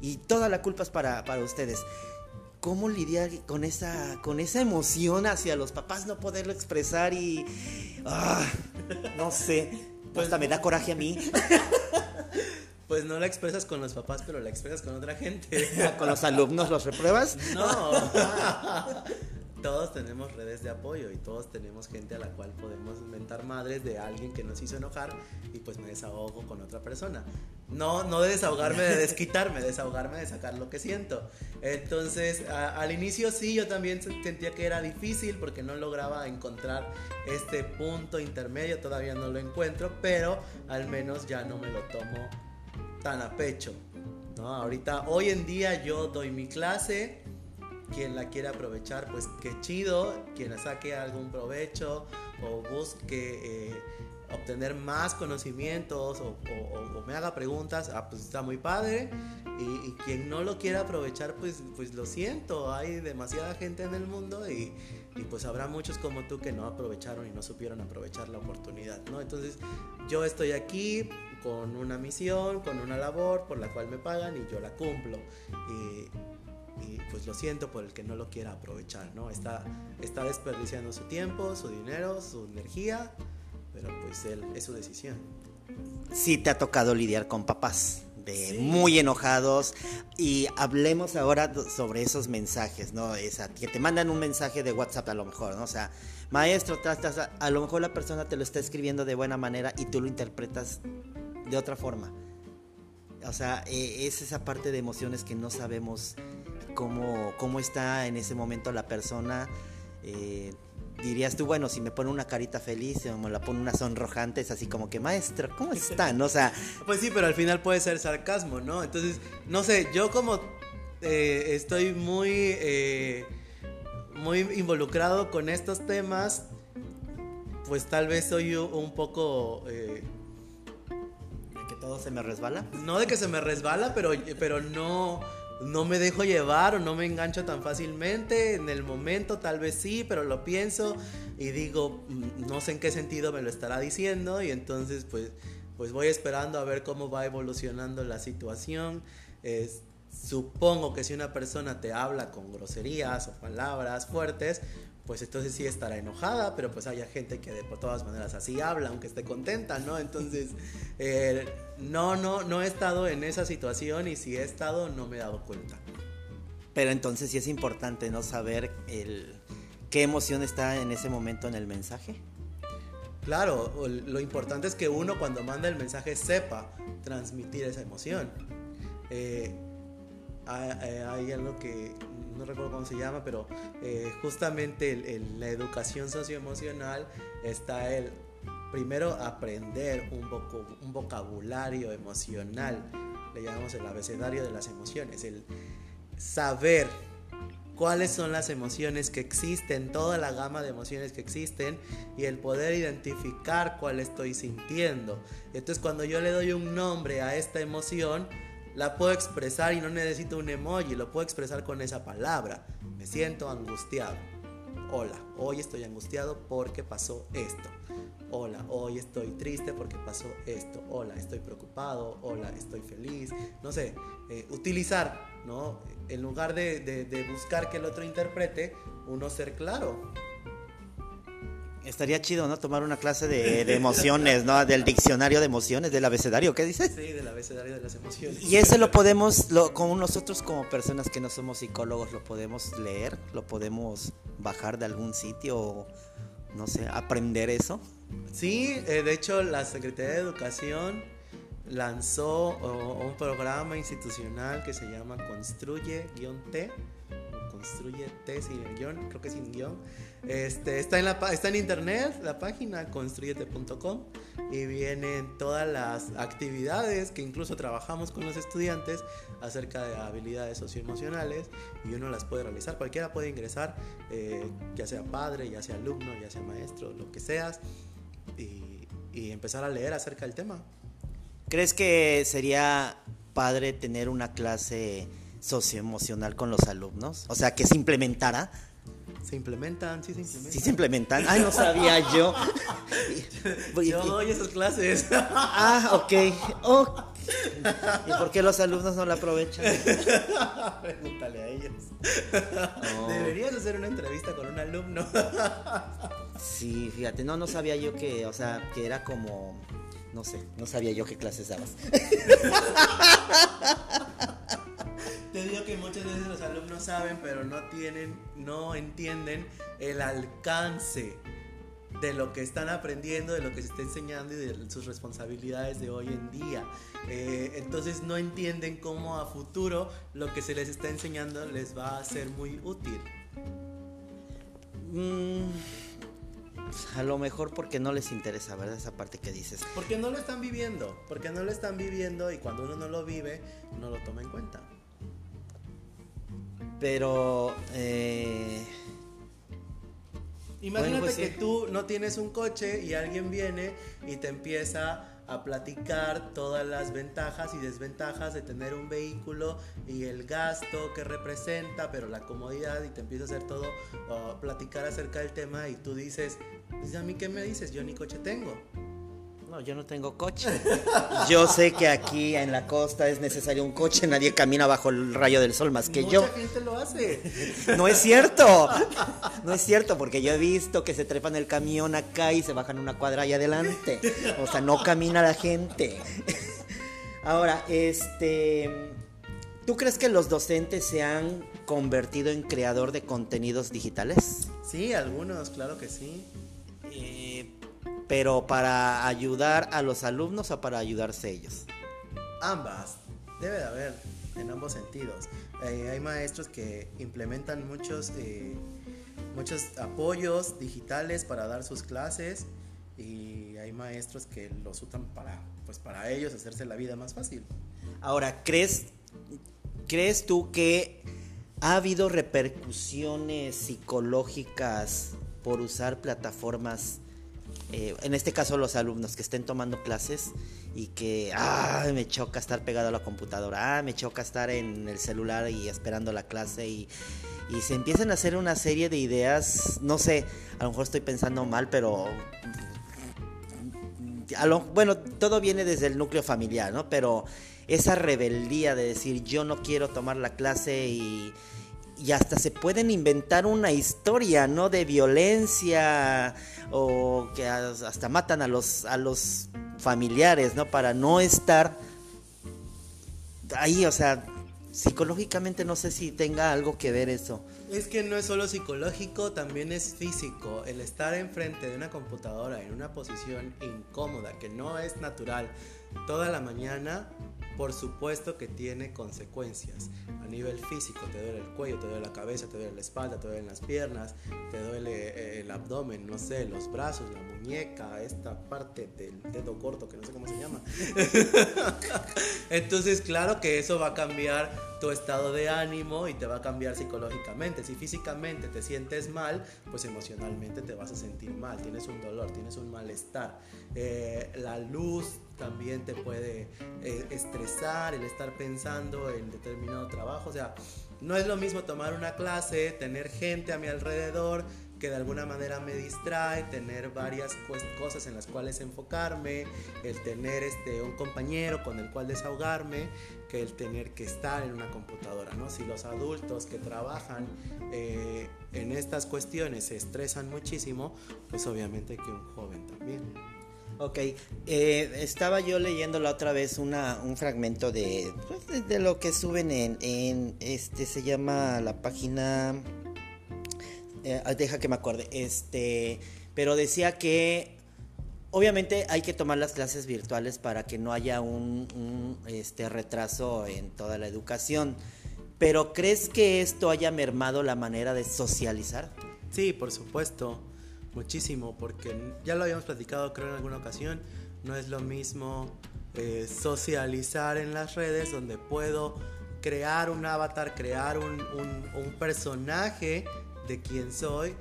y toda la culpa es para, ustedes. ¿Cómo lidiar con esa, con esa emoción hacia los papás, no poderlo expresar y... Ah, no sé, pues, hasta me da coraje a mí. [LAUGHS] Pues no la expresas con los papás, pero la expresas con otra gente. [LAUGHS] ¿Con los alumnos los repruebas? No. [LAUGHS] todos tenemos redes de apoyo y todos tenemos gente a la cual podemos mentar madres de alguien que nos hizo enojar y pues me desahogo con otra persona. No, no de desahogarme de desquitarme, desahogarme de sacar lo que siento. Entonces, al inicio sí, yo también sentía que era difícil porque no lograba encontrar este punto intermedio, todavía no lo encuentro, pero al menos ya no me lo tomo tan a pecho. ¿no? Ahorita, hoy en día yo doy mi clase quien la quiere aprovechar, pues qué chido, quien saque algún provecho o busque eh, obtener más conocimientos o, me haga preguntas, ah, pues está muy padre. Y, quien no lo quiera aprovechar, pues, pues lo siento, hay demasiada gente en el mundo y, y, pues habrá muchos como tú que no aprovecharon y no supieron aprovechar la oportunidad, ¿no? Entonces yo estoy aquí con una misión, con una labor por la cual me pagan y yo la cumplo. Y, y pues lo siento por el que no lo quiera aprovechar, ¿no? Está, está desperdiciando su tiempo, su dinero, su energía, pero pues él, es su decisión. Sí te ha tocado lidiar con papás de muy enojados y hablemos ahora sobre esos mensajes, ¿no? Esa, que te mandan un mensaje de WhatsApp a lo mejor, ¿no? O sea, maestro, a lo mejor la persona te lo está escribiendo de buena manera y tú lo interpretas de otra forma. O sea, e, es esa parte de emociones que no sabemos cómo, cómo está en ese momento la persona. Eh, dirías tú, bueno, si me pone una carita feliz o me la pone una sonrojante, es así como que, maestro, ¿cómo [LAUGHS] están? O sea... Pues sí, pero al final puede ser sarcasmo, ¿no? Entonces, no sé, yo como eh, estoy muy, eh, muy involucrado con estos temas, pues tal vez soy un poco... ¿De que todo se me resbala? No de que se me resbala, pero, pero no no me dejo llevar o no me engancho tan fácilmente. En el momento tal vez sí, pero lo pienso y digo, mm, no sé en qué sentido me lo estará diciendo y entonces pues, pues voy esperando a ver cómo va evolucionando la situación. supongo que si una persona te habla con groserías o palabras fuertes, pues entonces sí estará enojada, pero pues haya gente que de todas maneras así habla, aunque esté contenta, ¿no? Entonces, [LAUGHS] eh, no, no, no he estado en esa situación y si he estado no me he dado cuenta. Pero entonces sí es importante, ¿no? Saber el, qué emoción está en ese momento en el mensaje. Claro, lo importante es que uno cuando manda el mensaje sepa transmitir esa emoción. Eh, hay algo que no recuerdo cómo se llama, pero eh, justamente en la educación socioemocional está el primero aprender un, un vocabulario emocional, le llamamos el abecedario de las emociones, el saber cuáles son las emociones que existen, toda la gama de emociones que existen y el poder identificar cuál estoy sintiendo. Entonces cuando yo le doy un nombre a esta emoción, la puedo expresar y no necesito un emoji, lo puedo expresar con esa palabra. Me siento angustiado. Hola, hoy estoy angustiado porque pasó esto. Hola, hoy estoy triste porque pasó esto. Hola, estoy preocupado. Hola, estoy feliz. No sé, eh, utilizar, ¿no? En lugar de, de buscar que el otro interprete, uno ser claro. Estaría chido, ¿no? Tomar una clase de, emociones, ¿no? Del diccionario de emociones, del abecedario, ¿qué dices? Sí, del abecedario de las emociones. Y ese lo podemos, lo, como nosotros como personas que no somos psicólogos, lo podemos leer, lo podemos bajar de algún sitio o, no sé, aprender eso. Sí, eh, de hecho la Secretaría de Educación lanzó un programa institucional que se llama Construye-T construye sin el guion, creo que sin guion. Este, está, en la, está en internet, la página construyete.com y vienen todas las actividades que incluso trabajamos con los estudiantes acerca de habilidades socioemocionales y uno las puede realizar. Cualquiera puede ingresar, eh, ya sea padre, ya sea alumno, ya sea maestro, lo que seas, y, y empezar a leer acerca del tema. ¿Crees que sería padre tener una clase socioemocional con los alumnos? O sea, que se implementara. Se implementan, sí se implementan. Sí se implementan. Ay, no sabía yo. [LAUGHS] yo doy esas clases. [LAUGHS] ah, ok. ¿Y por qué los alumnos no la aprovechan? [LAUGHS] Pregúntale a ellos. Deberías hacer una entrevista con un alumno. sí, fíjate, no, no sabía yo que, o sea, que era como, no sé, no sabía yo qué clases dabas. Te digo que muchas veces los alumnos saben, pero no tienen, no entienden el alcance de lo que están aprendiendo, de lo que se está enseñando y de sus responsabilidades de hoy en día. Eh, entonces no entienden cómo a futuro lo que se les está enseñando les va a ser muy útil. Mm, a lo mejor porque no les interesa, ¿verdad? Esa parte que dices. Porque no lo están viviendo, porque no lo están viviendo y cuando uno no lo vive, no lo toma en cuenta. Pero... Eh, Imagínate pues que tú no tienes un coche y alguien viene y te empieza a platicar todas las ventajas y desventajas de tener un vehículo y el gasto que representa, pero la comodidad y te empieza a hacer todo, platicar acerca del tema y tú dices, pues a mí qué me dices, yo ni coche tengo. No, yo no tengo coche. Yo sé que aquí en la costa es necesario un coche, nadie camina bajo el rayo del sol más que yo. Mucha gente lo hace. No es cierto. No es cierto, porque yo he visto que se trepan el camión acá y se bajan una cuadra ahí adelante. O sea, no camina la gente. Ahora, este. ¿Tú crees que los docentes se han convertido en creador de contenidos digitales? Sí, algunos, claro que sí. Eh, pero para ayudar a los alumnos o para ayudarse ellos? Ambas, debe de haber en ambos sentidos. Eh, hay maestros que implementan muchos, eh, muchos apoyos digitales para dar sus clases y hay maestros que los usan para, pues para ellos hacerse la vida más fácil. Ahora, ¿crees, ¿crees tú que ha habido repercusiones psicológicas por usar plataformas eh, en este caso los alumnos que estén tomando clases y que, ah, me choca estar pegado a la computadora, ah, me choca estar en el celular y esperando la clase y, se empiezan a hacer una serie de ideas, no sé, a lo mejor estoy pensando mal, pero... bueno, todo viene desde el núcleo familiar, ¿no? Pero esa rebeldía de decir yo no quiero tomar la clase y, y hasta se pueden inventar una historia, ¿no? De violencia o que hasta matan a los, a los familiares, ¿no? Para no estar ahí, o sea, psicológicamente no sé si tenga algo que ver eso. Es que no es solo psicológico, también es físico. El estar enfrente de una computadora en una posición incómoda, que no es natural, toda la mañana por supuesto que tiene consecuencias a nivel físico. Te duele el cuello, te duele la cabeza, te duele la espalda, te duelen las piernas, te duele eh, el abdomen, no sé, los brazos, la muñeca, esta parte del dedo corto que no sé cómo se llama. [LAUGHS] Entonces, claro que eso va a cambiar tu estado de ánimo y te va a cambiar psicológicamente. Si físicamente te sientes mal, pues emocionalmente te vas a sentir mal. Tienes un dolor, tienes un malestar. Eh, la luz también te puede eh, estresar, el estar pensando en determinado trabajo. O sea, no es lo mismo tomar una clase, tener gente a mi alrededor que de alguna manera me distrae, tener varias cosas en las cuales enfocarme, el tener este, un compañero con el cual desahogarme, que el tener que estar en una computadora, ¿no? Si los adultos que trabajan eh, en estas cuestiones se estresan muchísimo, pues obviamente que un joven también. Ok, eh, estaba yo leyendo la otra vez una, un fragmento de, pues, de, lo que suben en, en, este, se llama la página, eh, deja que me acuerde, este, pero decía que Obviamente hay que tomar las clases virtuales para que no haya un, este, retraso en toda la educación. Pero ¿crees que esto haya mermado la manera de socializar? Sí, por supuesto, muchísimo, porque ya lo habíamos platicado creo en alguna ocasión, no es lo mismo eh, socializar en las redes donde puedo crear un avatar, crear un, un personaje de quien soy,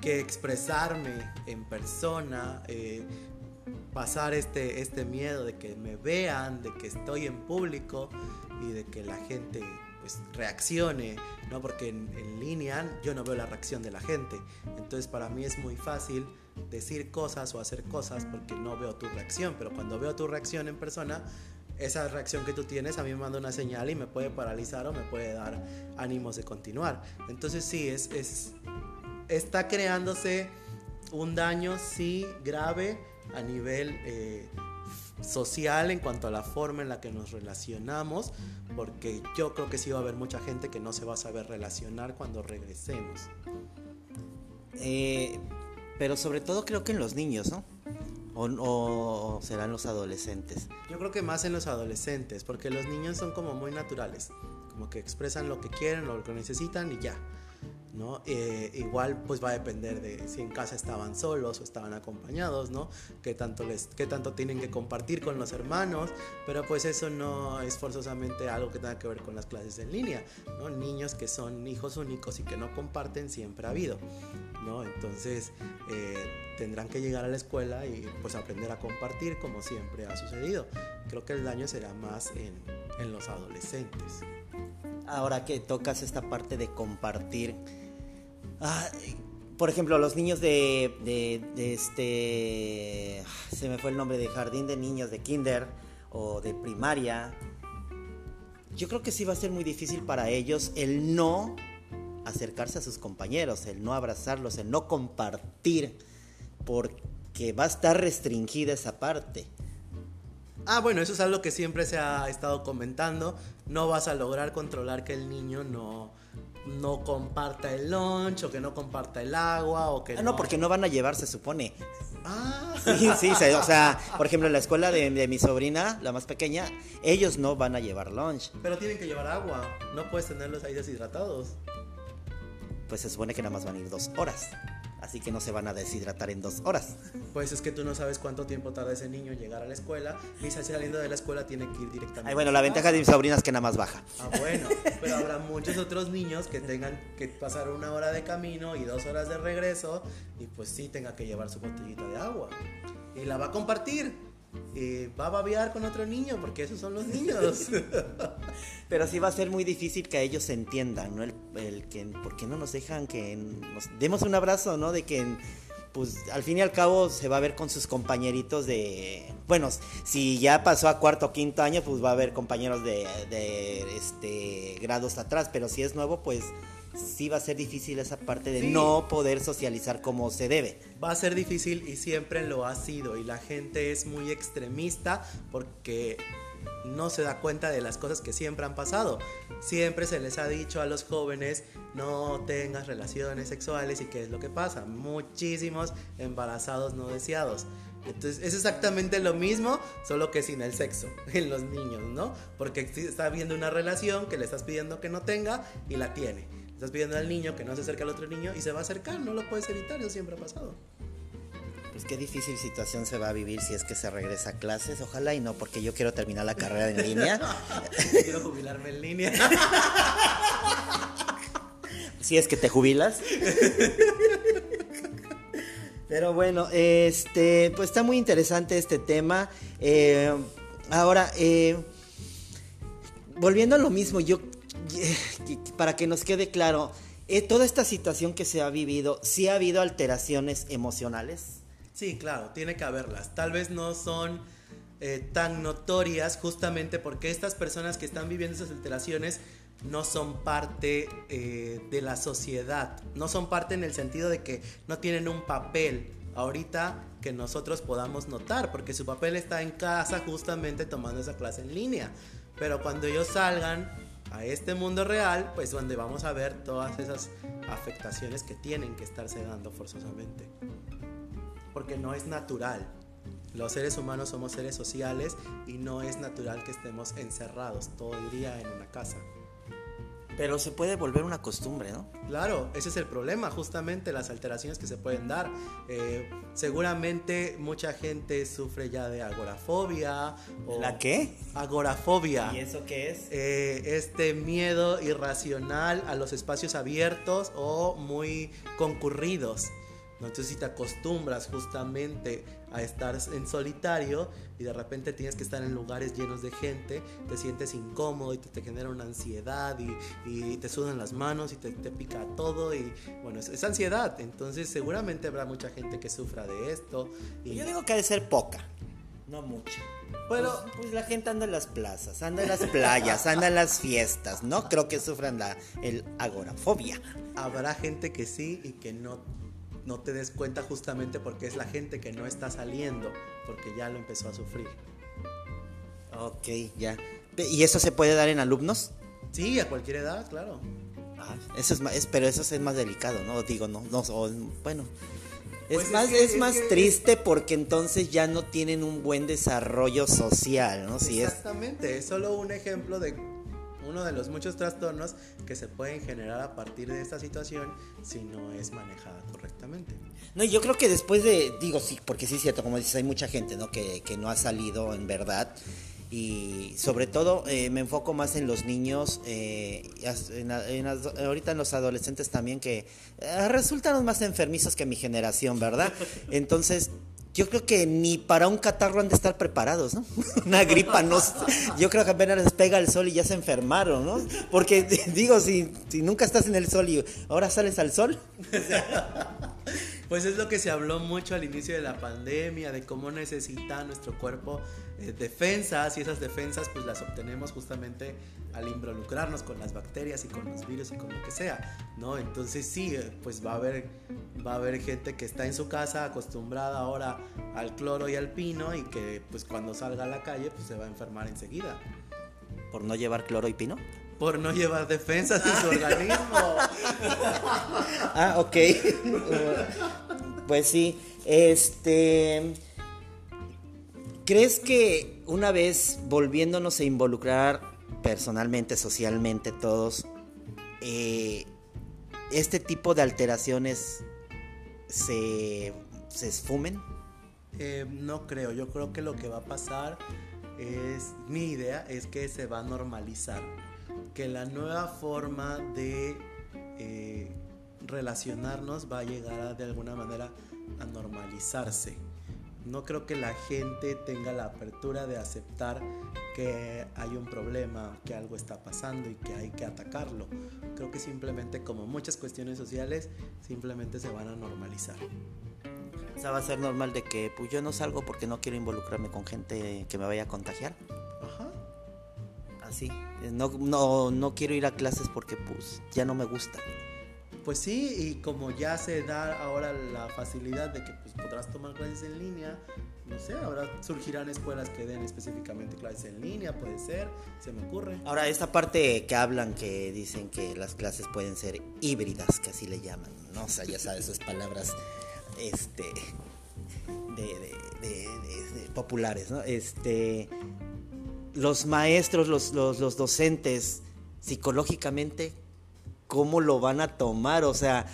que expresarme en persona, eh, pasar este, este miedo de que me vean, de que estoy en público y de que la gente pues reaccione, ¿no? Porque en, en, línea yo no veo la reacción de la gente. Entonces para mí es muy fácil decir cosas o hacer cosas porque no veo tu reacción, pero cuando veo tu reacción en persona, esa reacción que tú tienes a mí me manda una señal y me puede paralizar o me puede dar ánimos de continuar. Entonces sí, es, es está creándose un daño, sí, grave a nivel eh, social en cuanto a la forma en la que nos relacionamos, porque yo creo que sí va a haber mucha gente que no se va a saber relacionar cuando regresemos. Eh, pero sobre todo creo que en los niños, ¿no? O, o, serán los adolescentes? Yo creo que más en los adolescentes, porque los niños son como muy naturales, como que expresan lo que quieren, lo que necesitan y ya. ¿no? Eh, igual pues va a depender de si en casa estaban solos o estaban acompañados, ¿no? Qué tanto, les, qué tanto tienen que compartir con los hermanos, pero pues eso no es forzosamente algo que tenga que ver con las clases en línea, ¿no? Niños que son hijos únicos y que no comparten siempre ha habido, Entonces eh, tendrán que llegar a la escuela y pues aprender a compartir como siempre ha sucedido. Creo que el daño será más en, en los adolescentes. Ahora que tocas esta parte de compartir, Ah, por ejemplo, los niños de, de, este. Se me fue el nombre de jardín de niños de kinder o de primaria. Yo creo que sí va a ser muy difícil para ellos el no acercarse a sus compañeros, el no abrazarlos, el no compartir, porque va a estar restringida esa parte. Ah, bueno, eso es algo que siempre se ha estado comentando. No vas a lograr controlar que el niño no, no comparta el lunch o que no comparta el agua o que ah, no... porque no van a llevar, se supone. Ah. Sí, sí, o sea, por ejemplo, en la escuela de, de, mi sobrina, la más pequeña, ellos no van a llevar lunch. Pero tienen que llevar agua, no puedes tenerlos ahí deshidratados. Pues se supone que nada más van a ir dos horas así que no se van a deshidratar en dos horas. Pues es que tú no sabes cuánto tiempo tarda ese niño en llegar a la escuela, y saliendo de la escuela tiene que ir directamente. Ay, bueno, la ventaja de mi sobrina es que nada más baja. Ah, bueno, pero habrá muchos otros niños que tengan que pasar una hora de camino y dos horas de regreso, y pues sí tenga que llevar su botellita de agua. Y la va a compartir eh, va a babear con otro niño, porque esos son los niños. [LAUGHS] Pero sí va a ser muy difícil que ellos entiendan, ¿no? El, el que, ¿por qué no nos dejan que nos demos un abrazo, ¿no? De que, pues, al fin y al cabo se va a ver con sus compañeritos de, bueno, si ya pasó a cuarto o quinto año, pues va a haber compañeros de, de este, grados atrás, pero si es nuevo, pues sí va a ser difícil esa parte de no poder socializar como se debe. Va a ser difícil y siempre lo ha sido y la gente es muy extremista porque no se da cuenta de las cosas que siempre han pasado. Siempre se les ha dicho a los jóvenes no tengas relaciones sexuales y qué es lo que pasa. Muchísimos embarazados no deseados. Entonces es exactamente lo mismo, solo que sin el sexo [LAUGHS] en los niños, ¿no? Porque está viendo una relación que le estás pidiendo que no tenga y la tiene. Estás pidiendo al niño que no se acerque al otro niño y se va a acercar, no lo puedes evitar, eso siempre ha pasado. Pues qué difícil situación se va a vivir si es que se regresa a clases. Ojalá y no, porque yo quiero terminar la carrera en línea. [LAUGHS] quiero jubilarme en línea. [LAUGHS] si es que te jubilas. Pero bueno, este, pues está muy interesante este tema. Eh, ahora, eh, volviendo a lo mismo, yo [LAUGHS] para que nos quede claro, eh, toda esta situación que se ha vivido, ¿sí ha habido alteraciones emocionales? Sí, claro, tiene que haberlas. Tal vez no son eh, tan notorias justamente porque estas personas que están viviendo esas alteraciones no son parte eh, de la sociedad, no son parte en el sentido de que no tienen un papel ahorita que nosotros podamos notar, porque su papel está en casa justamente tomando esa clase en línea. Pero cuando ellos salgan a este mundo real, pues donde vamos a ver todas esas afectaciones que tienen que estarse dando forzosamente. Porque no es natural. Los seres humanos somos seres sociales y no es natural que estemos encerrados todo el día en una casa. Pero se puede volver una costumbre, ¿no? Claro, ese es el problema, justamente las alteraciones que se pueden dar. Eh, seguramente mucha gente sufre ya de agorafobia. O ¿La qué? Agorafobia. ¿Y eso qué es? Eh, este miedo irracional a los espacios abiertos o muy concurridos. Entonces si te acostumbras justamente a estar en solitario y de repente tienes que estar en lugares llenos de gente, te sientes incómodo y te, genera una ansiedad y, te sudan las manos y te, pica todo y bueno, es, ansiedad. Entonces seguramente habrá mucha gente que sufra de esto. Y... Yo digo que ha de ser poca, no mucha. Pero pues, pues, la gente anda en las plazas, anda en las playas, anda en las fiestas. No creo que sufran la el agorafobia. Habrá gente que sí y que no no te des cuenta justamente porque es la gente que no está saliendo, porque ya lo empezó a sufrir. Ok, ya. ¿Y eso se puede dar en alumnos? Sí, a cualquier edad, claro. Ah, eso es, más, pero eso es más delicado, ¿no? Digo, no, no, bueno. Es pues más, es, más triste porque entonces ya no tienen un buen desarrollo social, ¿no? Exactamente, es... es solo un ejemplo de uno de los muchos trastornos que se pueden generar a partir de esta situación si no es manejada correctamente. No, yo creo que después de, digo sí, porque sí es cierto, como dices, hay mucha gente ¿no? que, que no ha salido en verdad y sobre todo eh, me enfoco más en los niños, eh, ahorita en los adolescentes también que eh, resultan más enfermizos que mi generación, ¿verdad? [LAUGHS] Entonces, yo creo que ni para un catarro han de estar preparados, ¿no? [LAUGHS] Una gripa no. Yo creo que apenas les pega el sol y ya se enfermaron, ¿no? Porque [LAUGHS] digo, si, si nunca estás en el sol y ahora sales al sol. [LAUGHS] Pues es lo que se habló mucho al inicio de la pandemia, de cómo necesita nuestro cuerpo eh, defensas y esas defensas pues las obtenemos justamente al involucrarnos con las bacterias y con los virus y con lo que sea, ¿no? Entonces sí, eh, pues va a haber, va a haber gente que está en su casa acostumbrada ahora al cloro y al pino y que pues cuando salga a la calle pues se va a enfermar enseguida. ¿Por no llevar cloro y pino? por no llevar defensas en su organismo. ah, ok. [LAUGHS] pues sí, este... ¿Crees que una vez volviéndonos a involucrar personalmente, socialmente, todos, eh, este tipo de alteraciones se, se esfumen? Eh, no creo, yo creo que lo que va a pasar es, mi idea es que se va a normalizar que la nueva forma de eh, relacionarnos va a llegar de alguna manera a normalizarse. No creo que la gente tenga la apertura de aceptar que hay un problema, que algo está pasando y que hay que atacarlo. Creo que simplemente como muchas cuestiones sociales, simplemente se van a normalizar. O sea, va a ser normal de que pues yo no salgo porque no quiero involucrarme con gente que me vaya a contagiar. Ajá. Así. No, no, no quiero ir a clases porque pues ya no me gusta. Pues sí, y como ya se da ahora la facilidad de que pues, podrás tomar clases en línea, no sé, ahora surgirán escuelas que den específicamente clases en línea, puede ser, se me ocurre. Ahora, esta parte que hablan, que dicen que las clases pueden ser híbridas, que así le llaman, ¿no? O sea, ya sabes, esas palabras, este, de, populares, ¿no? Este, los maestros, los, los, docentes, psicológicamente, ¿cómo lo van a tomar? O sea,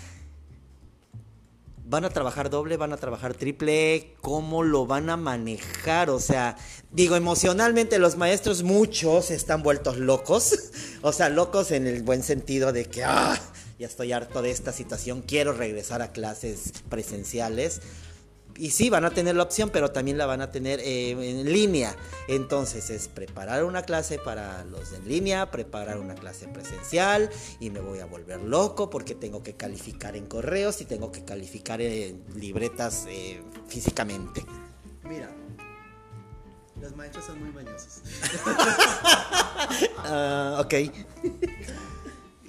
van a trabajar doble, van a trabajar triple, cómo lo van a manejar, o sea, digo, emocionalmente los maestros muchos están vueltos locos, [LAUGHS] o sea, locos en el buen sentido de que, ah, ya estoy harto de esta situación, quiero regresar a clases presenciales, y sí, van a tener la opción, pero también la van a tener eh, en línea. Entonces es preparar una clase para los en línea, preparar una clase presencial y me voy a volver loco porque tengo que calificar en correos y tengo que calificar en libretas eh, físicamente. Mira, los maestros son muy bañosos. [LAUGHS] Ah, ok. [LAUGHS]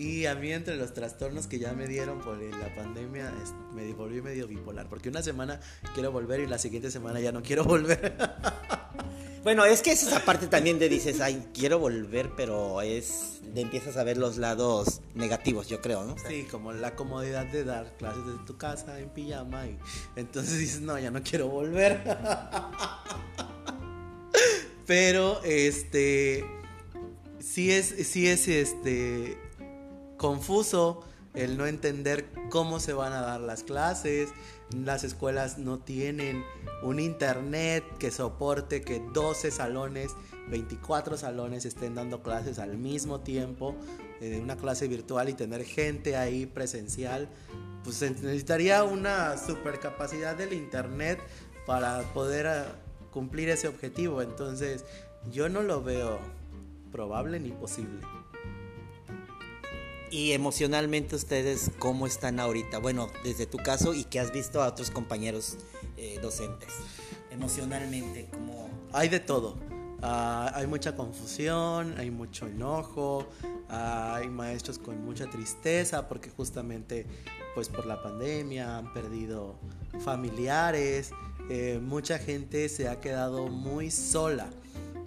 Y a mí entre los trastornos que ya me dieron por la pandemia, me volví medio bipolar, porque una semana quiero volver y la siguiente semana ya no quiero volver. [LAUGHS] Bueno, es que es esa parte también de dices, ay, quiero volver, pero es de empiezas a ver los lados negativos, yo creo, ¿no? sí, como la comodidad de dar clases desde tu casa en pijama y entonces dices, no, ya no quiero volver. [LAUGHS] pero este sí es sí es este confuso el no entender cómo se van a dar las clases. Las escuelas no tienen un internet que soporte que 12 salones, 24 salones estén dando clases al mismo tiempo, eh, una clase virtual y tener gente ahí presencial. Pues necesitaría una supercapacidad del internet para poder ah, cumplir ese objetivo. Entonces, yo no lo veo probable ni posible. Y emocionalmente ustedes, ¿cómo están ahorita? Bueno, desde tu caso y que has visto a otros compañeros eh, docentes. Emocionalmente, ¿cómo? Hay de todo. Ah, hay mucha confusión, hay mucho enojo, hay maestros con mucha tristeza porque justamente pues por la pandemia han perdido familiares, eh, mucha gente se ha quedado muy sola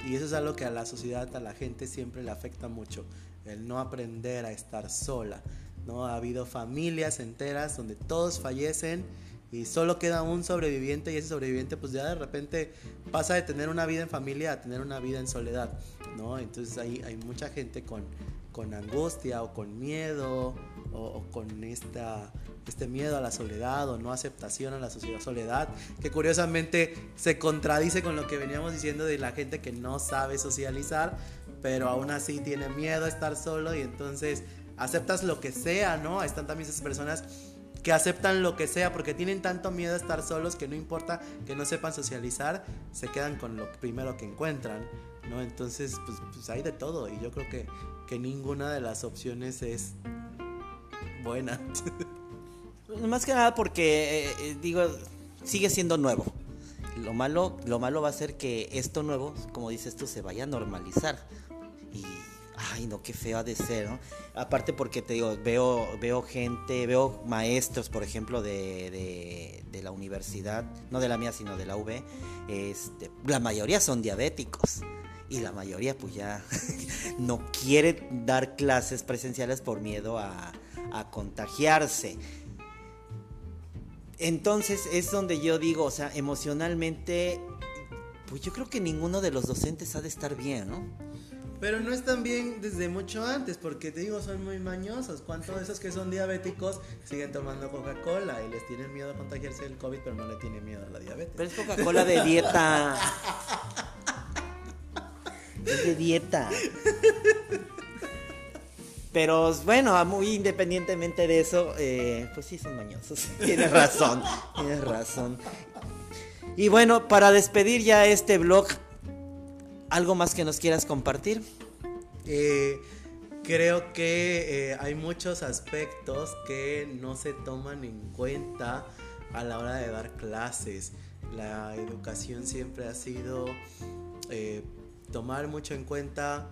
y eso es algo que a la sociedad, a la gente siempre le afecta mucho el no aprender a estar sola. ¿no? Ha habido familias enteras donde todos fallecen y solo queda un sobreviviente y ese sobreviviente pues ya de repente pasa de tener una vida en familia a tener una vida en soledad, ¿no? Entonces hay, hay mucha gente con, con angustia o con miedo o, con esta, este miedo a la soledad o no aceptación a la sociedad soledad, que curiosamente se contradice con lo que veníamos diciendo de la gente que no sabe socializar, pero aún así tiene miedo a estar solo y entonces aceptas lo que sea, ¿no? Están también esas personas que aceptan lo que sea porque tienen tanto miedo a estar solos que no importa que no sepan socializar, se quedan con lo primero que encuentran, ¿no? Entonces, pues, pues hay de todo y yo creo que, que ninguna de las opciones es buena. [LAUGHS] Más que nada porque, eh, eh, digo, sigue siendo nuevo. Lo malo, lo malo va a ser que esto nuevo, como dices tú, se vaya a normalizar. Ay, no, qué feo ha de ser, ¿no? Aparte porque te digo, veo, veo gente, veo maestros, por ejemplo, de, de, la universidad, no de la mía, sino de la UB, este, la mayoría son diabéticos y la mayoría pues ya [LAUGHS] no quiere dar clases presenciales por miedo a, a contagiarse. Entonces es donde yo digo, o sea, emocionalmente, pues yo creo que ninguno de los docentes ha de estar bien, ¿no? Pero no están bien desde mucho antes, porque te digo, son muy mañosos. ¿Cuántos de esos que son diabéticos siguen tomando Coca-Cola y les tienen miedo a contagiarse del COVID, pero no le tienen miedo a la diabetes? Pero es Coca-Cola de dieta. es de dieta. Pero bueno, muy independientemente de eso, eh, pues sí son mañosos. [LAUGHS] tienes razón, tienes razón. Y bueno, para despedir ya este blog, ¿algo más que nos quieras compartir? Eh, creo que eh, hay muchos aspectos que no se toman en cuenta a la hora de dar clases. La educación siempre ha sido tomar mucho en cuenta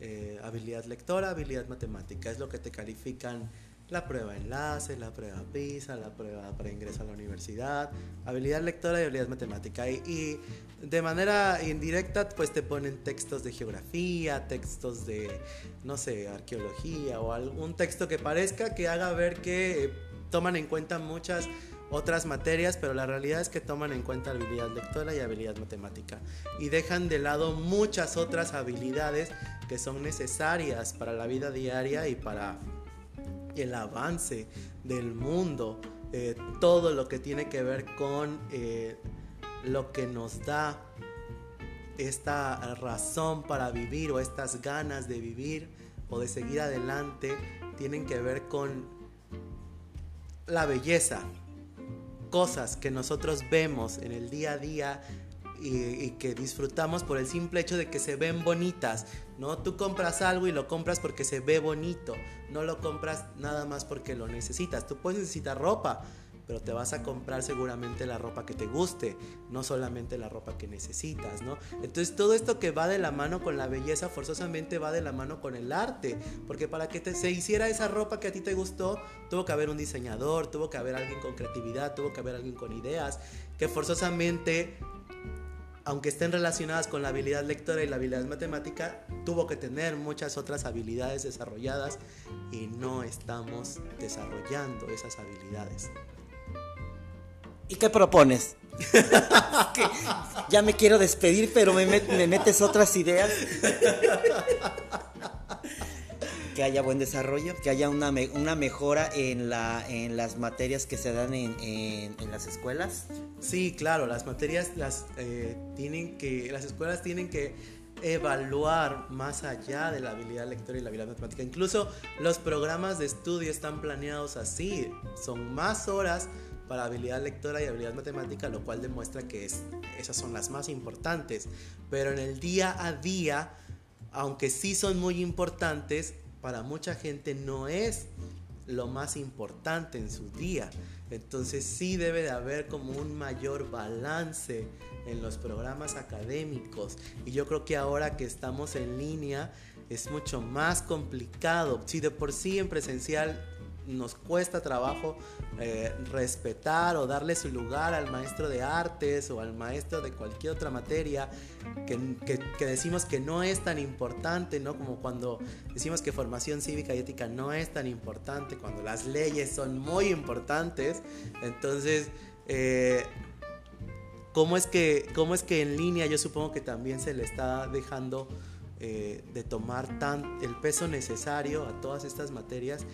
eh, habilidad lectora, habilidad matemática. Es lo que te califican la prueba enlace, la prueba PISA, la prueba para ingreso a la universidad, habilidad lectora y habilidad matemática. Y, de manera indirecta, pues te ponen textos de geografía, textos de, no sé, arqueología o algún texto que parezca que haga ver que toman en cuenta muchas otras materias, pero la realidad es que toman en cuenta habilidad lectora y habilidad matemática y dejan de lado muchas otras habilidades que son necesarias para la vida diaria y para el avance del mundo, eh, todo lo que tiene que ver con eh, lo que nos da esta razón para vivir o estas ganas de vivir o de seguir adelante tienen que ver con la belleza, cosas que nosotros vemos en el día a día y, que disfrutamos por el simple hecho de que se ven bonitas, ¿no? Tú compras algo y lo compras porque se ve bonito, no lo compras nada más porque lo necesitas. Tú puedes necesitar ropa, pero te vas a comprar seguramente la ropa que te guste, no solamente la ropa que necesitas, ¿no? Entonces todo esto que va de la mano con la belleza forzosamente va de la mano con el arte, porque para que se hiciera esa ropa que a ti te gustó, tuvo que haber un diseñador, tuvo que haber alguien con creatividad, tuvo que haber alguien con ideas, que forzosamente aunque estén relacionadas con la habilidad lectora y la habilidad matemática, tuvo que tener muchas otras habilidades desarrolladas y no estamos desarrollando esas habilidades. ¿Y qué propones? [LAUGHS] ya me quiero despedir, pero me, metes otras ideas. [LAUGHS] que haya buen desarrollo, que haya una, una mejora en, la, en las materias que se dan en, en, las escuelas. Sí, claro, las materias las eh, tienen que, las escuelas tienen que evaluar más allá de la habilidad lectora y la habilidad matemática. Incluso los programas de estudio están planeados así, son más horas para habilidad lectora y habilidad matemática, lo cual demuestra que es, esas son las más importantes. Pero en el día a día, aunque sí son muy importantes, para mucha gente no es lo más importante en su día. Entonces sí debe de haber como un mayor balance en los programas académicos. Y yo creo que ahora que estamos en línea es mucho más complicado. Si de por sí en presencial nos cuesta trabajo eh, respetar o darle su lugar al maestro de artes o al maestro de cualquier otra materia que, decimos que no es tan importante, ¿no? Como cuando decimos que formación cívica y ética no es tan importante, cuando las leyes son muy importantes, entonces Eh, ¿cómo, es que, ¿Cómo es que en línea yo supongo que también se le está dejando eh, de tomar tan, el peso necesario a todas estas materias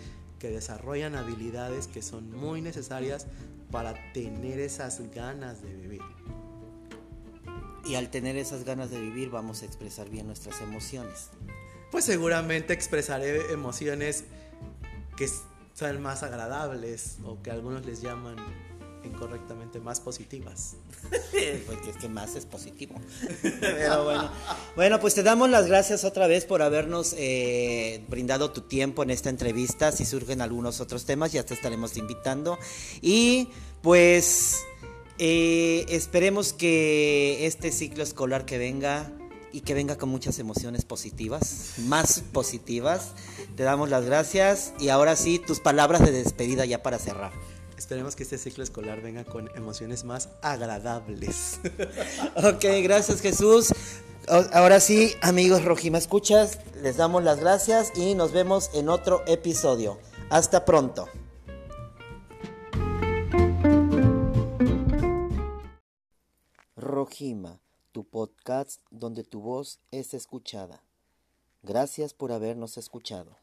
que desarrollan habilidades que son muy necesarias para tener esas ganas de vivir? Y al tener esas ganas de vivir vamos a expresar bien nuestras emociones. Pues seguramente expresaré emociones que son más agradables o que algunos les llaman incorrectamente más positivas. [LAUGHS] Porque es que más es positivo. Pero bueno. Bueno, pues te damos las gracias otra vez por habernos eh, brindado tu tiempo en esta entrevista. Si surgen algunos otros temas, ya te estaremos invitando. Y pues eh, esperemos que este ciclo escolar que venga y que venga con muchas emociones positivas, más positivas. Te damos las gracias y ahora sí, tus palabras de despedida ya para cerrar. Esperemos que este ciclo escolar venga con emociones más agradables. [LAUGHS] ok, gracias Jesús. Ahora sí, amigos Rojima Escuchas, les damos las gracias y nos vemos en otro episodio. Hasta pronto. Rojima tu podcast donde tu voz es escuchada. Gracias por habernos escuchado.